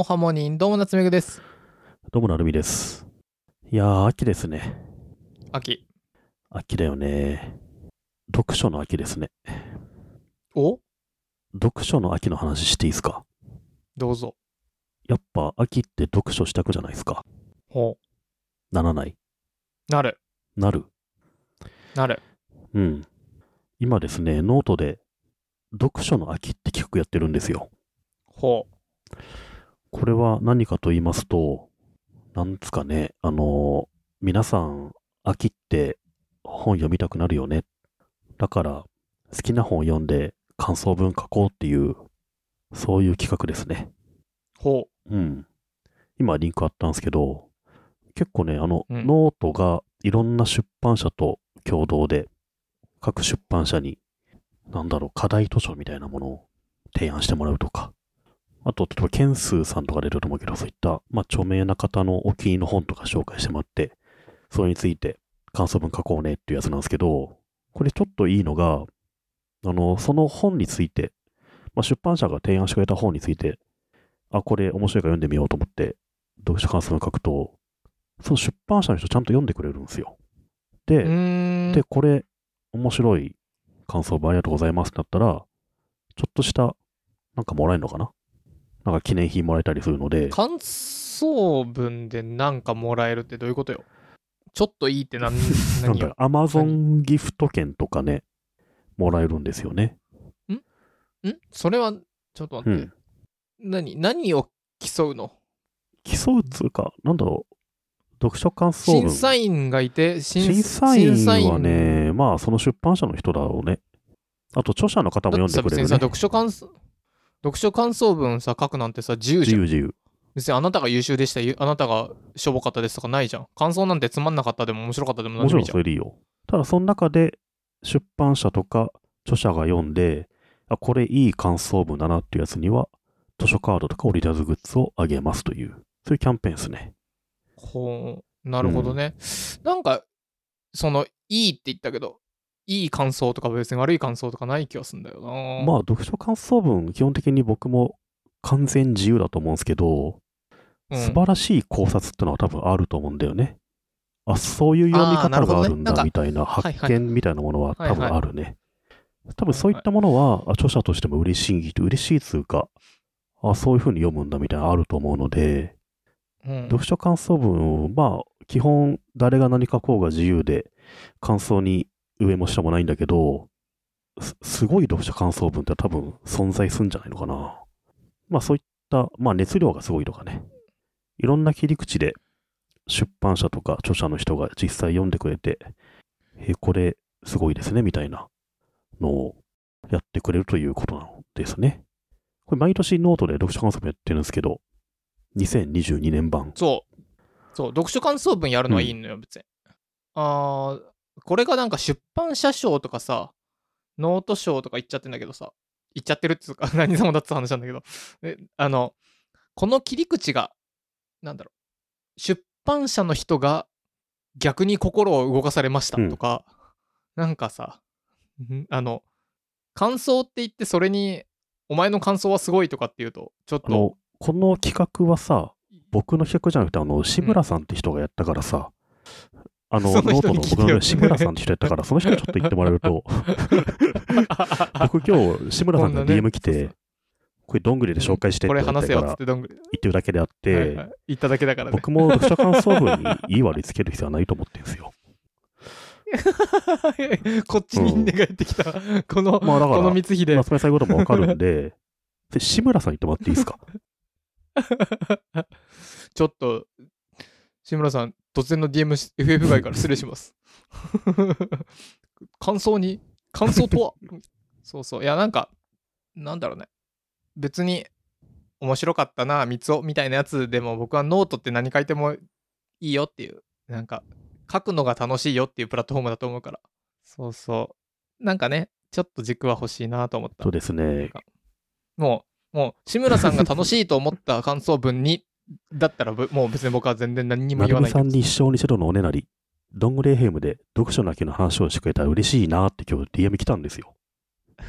おはモニン、どうも夏目ぐです。どうもなるみです。いやー、秋ですね。秋。秋だよね。読書の秋ですね。お？読書の秋の話していいですか？どうぞ。やっぱ秋って読書したくじゃないですか？ほならない？う。なる。なる。なる。うん。今ですね、ノートで読書の秋って企画やってるんですよ。ほう。これは何かと言いますと、なんですかね、あのー皆さん、秋って本読みたくなるよね。だから、好きな本を読んで感想文書こうっていう、そういう企画ですね。ほうん。今リンクあったんですけど、結構ね、あの、うんノートがいろんな出版社と共同で、各出版社に、なんだろう、課題図書みたいなものを提案してもらうとか、あと、例えば、ケンスーさんとか出ると思うけど、そういった、まあ、著名な方のお気に入りの本とか紹介してもらって、それについて感想文書こうねっていうやつなんですけど、これちょっといいのが、あの、その本について、まあ、出版社が提案してくれた本について、あ、これ面白いから読んでみようと思って、読書感想文書くと、その出版社の人ちゃんと読んでくれるんですよ。う。で。で、これ、面白い感想文ありがとうございますってなったら、ちょっとした、なんかもらえるのかななんか記念品もらえたりするので、感想文でなんかもらえるってどういうことよ？ちょっといいって 何、なん何よ。だアマゾンギフト券とかね、もらえるんですよね。ん？それは、ちょっと待って。うん。何、何を競うの？競うっつうか、なんだろう、読書感想文。審査員がいて、審審査員審査員はね、まあ、その出版社の人だろうね。あと、著者の方も読んでくれる、ね。読書感想、読書感想文さ、書くなんてさ、自由じゃん。自由自由。別にあなたが優秀でした、ゆあなたがしょぼかったですとかないじゃん。感想なんてつまんなかったでも面白かったでももちろん何でもいいじゃん。それでいいよ。ただ、その中で出版社とか著者が読んで、あ、これいい感想文だなっていうやつには、図書カードとかオリジナルグッズをあげますという、そういうキャンペーンですね。ほう、なるほどね。なんか、その、いいって言ったけど、いい感想とか別に悪い感想とかない気がするんだよな。まあ、読書感想文、基本的に僕も完全自由だと思うんですけど、うん素晴らしい考察ってのは多分あると思うんだよね。あ、そういう読み方があるんだみたいなはい発見みたいなものははい多分あるね。多分そういったものは、あ著者としても嬉しい、嬉しいつうか、あ、そういうふうに読むんだみたいなのあると思うので、うん読書感想文、まあ、基本誰が何書こうが自由で、感想に上も下もないんだけど、すすごい読書感想文って多分存在するんじゃないのかな。まあそういった、まあ熱量がすごいとかね。いろんな切り口で出版社とか著者の人が実際読んでくれて、え、これすごいですね、みたいなのをやってくれるということなのですね。これ毎年ノートで読書感想文やってるんですけど、2022年版。そう。そう、読書感想文やるのはいいのよ、別に。あーこれがなんか出版社賞とかさ、ノート賞とか言っちゃってんだけどさ、言っちゃってるっていうか、何様だって話なんだけど、であの、この切り口が、なんだろう、出版社の人が逆に心を動かされましたとか、なんかさ、ん？あの、感想って言ってそれに、お前の感想はすごいとかって言うと、ちょっと、この企画はさ、僕の企画じゃなくて、あの、志村さんって人がやったからさ、あの、そのノートの僕の志村さんって人やったから、その人にちょっと言ってもらえると、僕今日、志村さんからこんなね DM 来て、これどんぐりで紹介してってこれ言われ話せよっつたから。言ってるだけであって、はいはい言っただけだからね。僕も読書感想文にいい悪いつける必要はないと思ってるんですよ。こっちに寝返ってきた。この、まあだからこの光秀。夏目さんこともわかるんで、で志村さん言ってもらっていいですか？ちょっと、志村さん、突然の DM FF 外から失礼します。感想に、感想とは？そうそう。いや、なんか、なんだろうね。別に、面白かったな、三つおみたいなやつでも、僕はノートって何書いてもいいよっていう、なんか、書くのが楽しいよっていうプラットフォームだと思うから。そうそう。なんかね、ちょっと軸は欲しいなと思ったそう。ですね。もう、もう、志村さんが楽しいと思った感想文に、だったらぶ、もう別に僕は全然何にもな言わないけどるみさんに一生にしろのおねなり、どんぐり FM で読書の秋の話をしてくれたら嬉しいなって今日 DM 来たんですよ。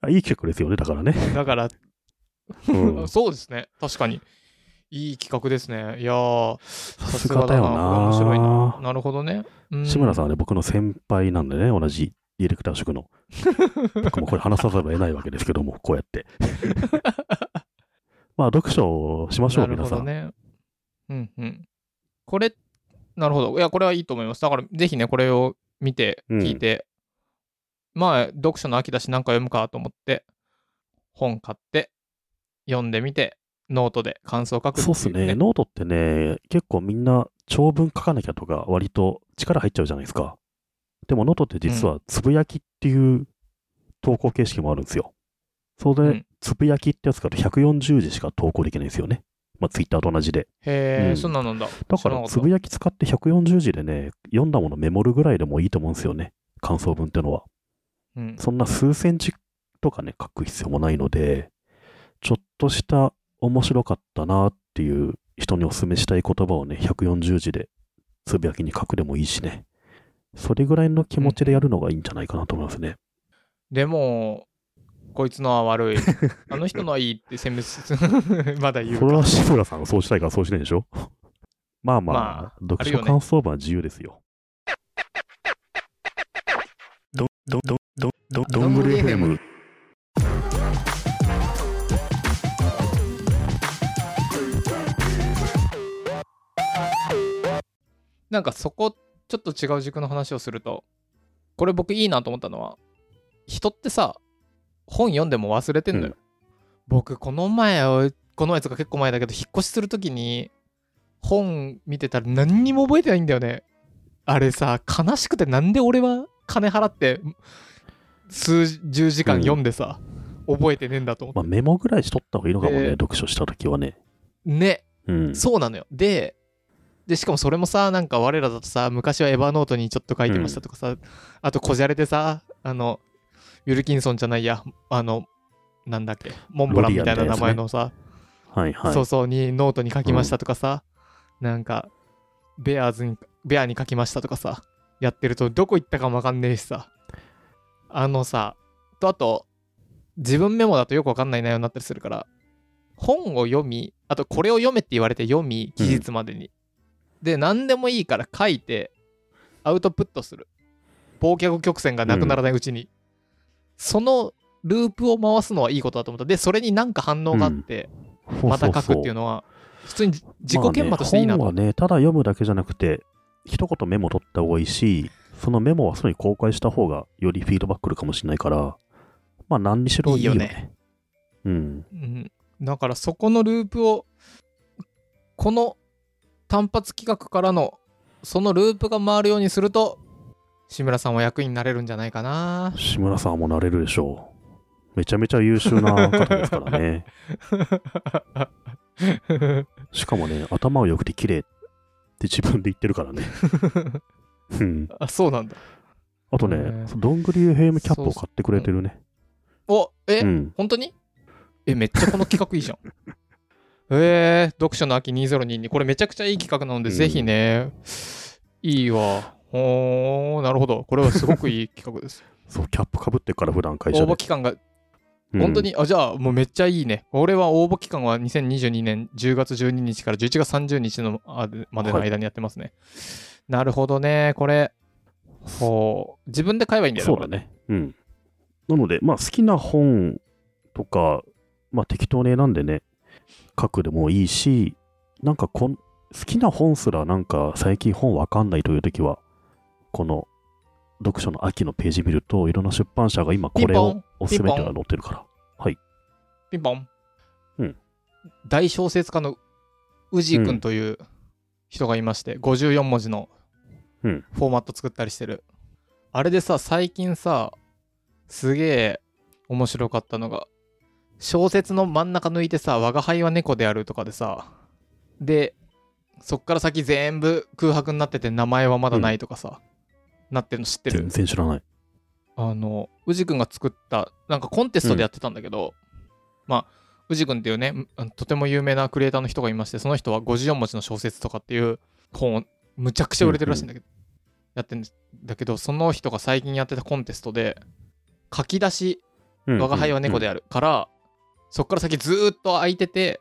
あいい企画ですよね、だからね。だから、うん そうですね。確かに。いい企画ですね。いやー、さすがだよこれ面白いな。な。なるほどね。うん志村さんはね、僕の先輩なんでね、同じディレクター職の。僕もこれ話さざるを得ないわけですけども、こうやって。まあ、読書をしましょう、皆さん。ね。うんうん。これ、なるほど。いや、これはいいと思います。だから、ぜひね、これを見て、うん聞いて、まあ、読書の秋だし、なんか読むかと思って、本買って、読んでみて、ノートで感想を書くっていそうっすね。ノートってね、結構みんな長文書かなきゃとか、割と力入っちゃうじゃないですか。でもノートって実はつぶやきっていう投稿形式もあるんですよ。それでうん、つぶやきってやつから140字しか投稿できないんですよね。まあ、ツイッターと同じで。へえ、うんそんなんなんだ。だから、つぶやき使って140字でね、読んだものメモるぐらいでもいいと思うんですよね。感想文ってのは。うんそんな数センチとかね、書く必要もないので、ちょっとした面白かったなっていう人にお勧めしたい言葉をね、140字でつぶやきに書くでもいいしね。それぐらいの気持ちでやるのがいいんじゃないかなと思いますね。でも、こいつのは悪い。あの人のはいいって選別 まだ言うかそれは。志村さんがそうしたいからそうしないでしょ まあまあ、まあ読書感想文は自由ですよ。ど、ど、ど、ど、ど、どんぐり FM。なんかそこ、ちょっと違う軸の話をすると、これ僕いいなと思ったのは、人ってさ、本読んでも忘れてんのよ。うん僕、この前、この前とか結構前だけど、引っ越しするときに、本見てたら何にも覚えてないんだよね。あれさ、悲しくてなんで俺は金払って、数十時間読んでさ、覚えてねえんだと思って。まあメモぐらいしとった方がいいのかもね、で読書したときはね。ね、うん。そうなのよ。で、で、しかもそれもさ、なんか我らだとさ、昔はエヴァノートにちょっと書いてましたとかさ、あとこじゃれでさ、あの、ウィルキンソンじゃないや、あの、なんだっけ、モンブランみたいな名前のさ、はいはい。そうそうにノートに書きましたとかさ、なんか、ベアーズに、ベアに書きましたとかさ、やってるとどこ行ったかもわかんねえしさ、あのさ、とあと、自分メモだとよくわかんない内容になったりするから、本を読み、あとこれを読めって言われて読み、期日までに。で、何でもいいから書いて、アウトプットする。忘却曲線がなくならないうちに。そのループを回すのはいいことだと思った。で、それになんか反応があって、また書くっていうののは、普通に自己研磨としていいなと思って。本はね、ただ読むだけじゃなくて、一言メモ取った方がいいし、そのメモはすぐに公開した方がよりフィードバック来るかもしれないから、まあ何にしろいいよね。ねうん。うん、だからそこのループをこの単発企画からのそのループが回るようにすると志村さんは役になれるんじゃないかな志村さんもなれるでしょう。めちゃめちゃ優秀な方ですからね。しかもね、頭が良くて綺麗って自分で言ってるからね。うん。あそうなんだあとねどんぐり FM キャップを買ってくれてるね。おえ、うん。本当に？えめっちゃこの企画いいじゃんえー、読書の秋2022これめちゃくちゃいい企画なので、うんぜひねいいわおーなるほどこれはすごくいい企画です そう、キャップかぶってっから普段会応社で。募期間がうん本当に、あ、じゃあもうめっちゃいいね。俺は応募期間は2022年10月12日から11月30日のあまでの間にやってますね。なるほどね。これ、ほう、自分で買えばいいんだよそうだね。うん。なので、まあ好きな本とか、まあ適当に選んでね、書くでもいいし、なんかこん好きな本すらなんか最近本わかんないというときは、この読書の秋のページ見ると、いろんな出版社が今これをおすすめっていうのが載ってるから。ピンポン。うん大小説家の宇治くんという人がいまして、54文字のうんフォーマット作ったりしてる。あれでさ、最近さ、すげえ面白かったのが、小説の真ん中抜いてさ、我が輩は猫であるとかでさ、で、そっから先全部空白になってて名前はまだないとかさ、なってるの知ってる？全然知らない。あの、宇治くんが作った、なんかコンテストでやってたんだけど、まあ、宇治くんっていうね、とても有名なクリエイターの人がいまして、その人は54文字の小説とかっていう本をむちゃくちゃ売れてるらしいんだけど、やってるんだけど、その人が最近やってたコンテストで、書き出し、我が輩は猫でああるから、そっから先ずーっと空いてて、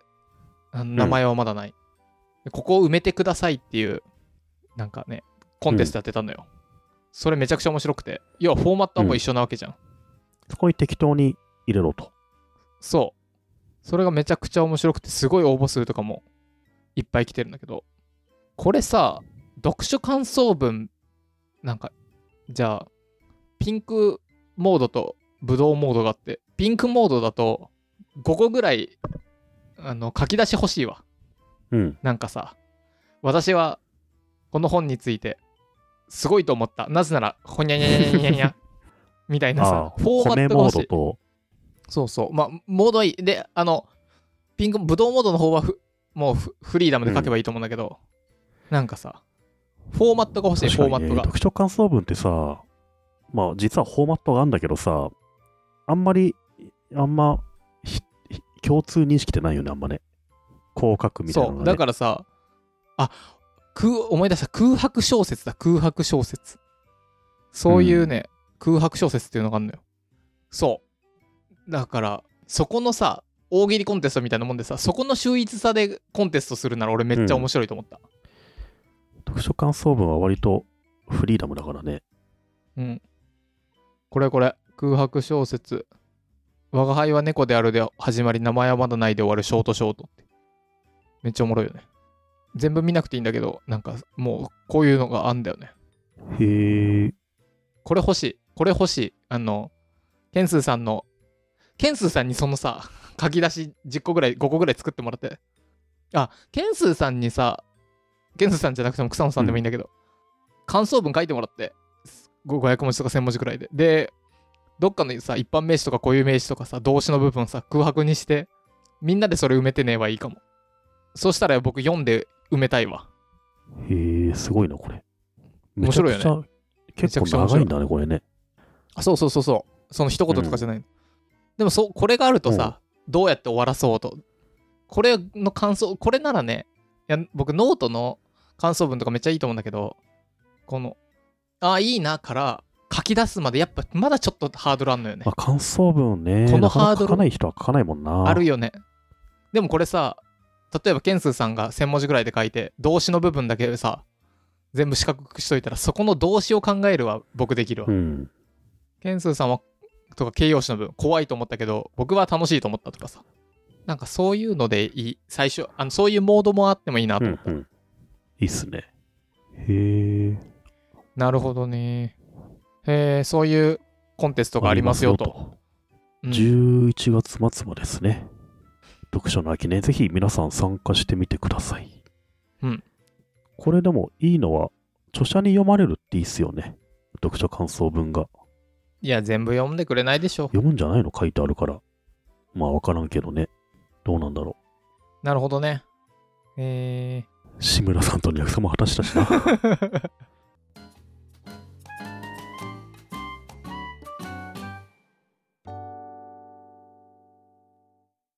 名前はまだない、でここを埋めてくださいっていう、なんかね、コンテストやってたのよ。それめちゃくちゃ面白くて、要はフォーマットはもう一緒なわけじゃん。そこに適当に入れろと。そう。それがめちゃくちゃ面白くて、すごい応募数とかもいっぱい来てるんだけど、これさ、読書感想文、なんか、じゃあ、ピンクモードとブドウモードがあって、ピンクモードだと5個ぐらい、あの、書き出し欲しいわ。うん。なんかさ、私はこの本についてすごいと思った。なぜなら、ほにゃにゃにゃにゃにゃにゃみたいなあさあ、、フォーマットが欲しい。そうそう。まあ、モードはいい。で、あの、ピンク、ブドウモードの方はふもうフフリーダムで書けばいいと思うんだけど、なんかさ、フォーマットが欲しい、フォーマットが。読書感想文ってさ、まあ実はフォーマットがあるんだけどさ、あんまり、あんま、共通認識ってないよね、あんまね。こう書くみたいなのそう。だからさ、あ、空思い出した。空白小説だ、空白小説。そういうね、空白小説っていうのがあるのよ。そう。だから、そこのさ、大喜利コンテストみたいなもんでさ、そこの秀逸さでコンテストするなら俺めっちゃ面白いと思った。読書感想文は割とフリーダムだからね。うん。これこれ、空白小説。我が輩は猫であるで始まり、名前はまだないで終わるショートショートって。めっちゃおもろいよね。全部見なくていいんだけど、なんかもうこういうのがあんだよね。へえ。これ欲しい。これ欲しい。あの、ケンスーさんの、ケンスーさんにそのさ、書き出し10個ぐらい、5個ぐらい作ってもらって。あ、ケンスーさんにさ、ケンスーさんじゃなくても草野さんでもいいんだけど、感想文書いてもらって、ご500文字とか1000文字ぐらいで。で、どっかのさ、一般名詞とか固有名詞とかさ、動詞の部分さ、空白にして、みんなでそれ埋めてねはいいかも。そうしたら僕読んで埋めたいわ。へえ、すごいな、これ。面白いよね結構長いんだね、これね。あそうそうそうそう。その一言とかじゃない。でもそう、これがあるとさ、どうやって終わらそうと。これの感想、これならね、いや僕ノートの感想文とかめっちゃいいと思うんだけど、この、ああ、いいなから書き出すまでやっぱまだちょっとハードルあんのよねま。あ、感想文ね。このハードル書かない人は書かないもんな。あるよね。でもこれさ、例えばケンスーさんが1000文字ぐらいで書いて、動詞の部分だけさ、全部四角くしといたら、そこの動詞を考えるは僕できるわ。うん。ケンスーさんはとか形容詞の部分怖いと思ったけど僕は楽しいと思ったとかさなんかそういうのでいい最初あのそういうモードもあってもいいなと思った、うんうん。いいっすね。へえ。なるほどねへえそういうコンテストがありますよと。うん11月末までですね。読書の秋ね、ぜひ皆さん参加してみてください。うん。これでもいいのは、著者に読まれるっていいっすよね。読書感想文が。いや全部読んでくれないでしょ読むんじゃないの書いてあるから。まあわからんけどね。どうなんだろなるほどねえう。志村さんとの約束も果たしたしな。ー